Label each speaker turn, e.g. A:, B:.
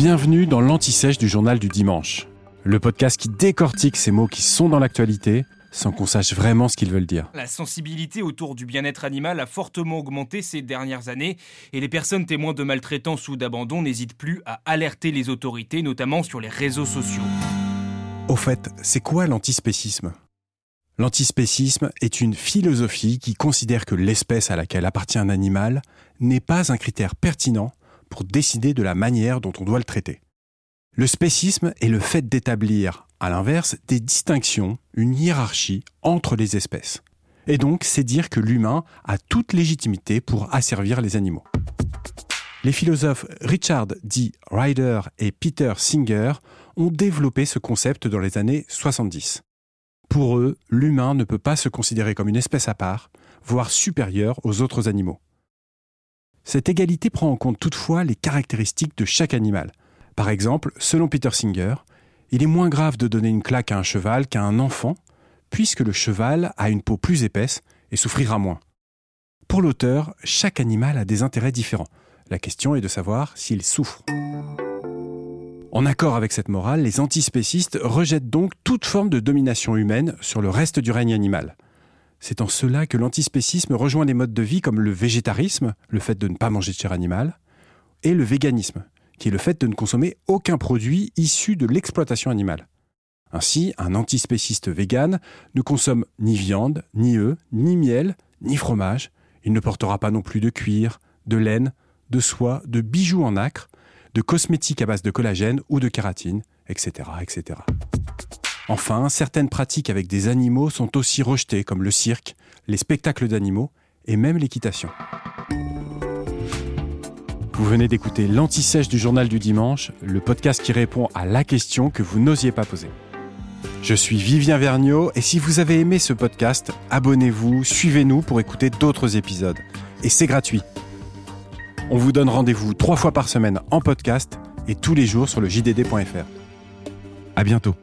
A: Bienvenue dans l'Anti-Sèche du journal du dimanche, le podcast qui décortique ces mots qui sont dans l'actualité sans qu'on sache vraiment ce qu'ils veulent dire.
B: La sensibilité autour du bien-être animal a fortement augmenté ces dernières années et les personnes témoins de maltraitance ou d'abandon n'hésitent plus à alerter les autorités, notamment sur les réseaux sociaux.
A: Au fait, c'est quoi l'antispécisme? L'antispécisme est une philosophie qui considère que l'espèce à laquelle appartient un animal n'est pas un critère pertinent pour décider de la manière dont on doit le traiter. Le spécisme est le fait d'établir, à l'inverse, des distinctions, une hiérarchie entre les espèces. Et donc, c'est dire que l'humain a toute légitimité pour asservir les animaux. Les philosophes Richard D. Ryder et Peter Singer ont développé ce concept dans les années 70. Pour eux, l'humain ne peut pas se considérer comme une espèce à part, voire supérieure aux autres animaux. Cette égalité prend en compte toutefois les caractéristiques de chaque animal. Par exemple, selon Peter Singer, il est moins grave de donner une claque à un cheval qu'à un enfant, puisque le cheval a une peau plus épaisse et souffrira moins. Pour l'auteur, chaque animal a des intérêts différents. La question est de savoir s'il souffre. En accord avec cette morale, les antispécistes rejettent donc toute forme de domination humaine sur le reste du règne animal. C'est en cela que l'antispécisme rejoint des modes de vie comme le végétarisme, le fait de ne pas manger de chair animale, et le véganisme, qui est le fait de ne consommer aucun produit issu de l'exploitation animale. Ainsi, un antispéciste vegan ne consomme ni viande, ni œufs, ni miel, ni fromage. Il ne portera pas non plus de cuir, de laine, de soie, de bijoux en nacre, de cosmétiques à base de collagène ou de kératine, etc., etc. Enfin, certaines pratiques avec des animaux sont aussi rejetées, comme le cirque, les spectacles d'animaux et même l'équitation. Vous venez d'écouter l'Anti-Sèche du journal du dimanche, le podcast qui répond à la question que vous n'osiez pas poser. Je suis Vivien Vergniaud et si vous avez aimé ce podcast, abonnez-vous, suivez-nous pour écouter d'autres épisodes. Et c'est gratuit. On vous donne rendez-vous trois fois par semaine en podcast et tous les jours sur le jdd.fr. À bientôt.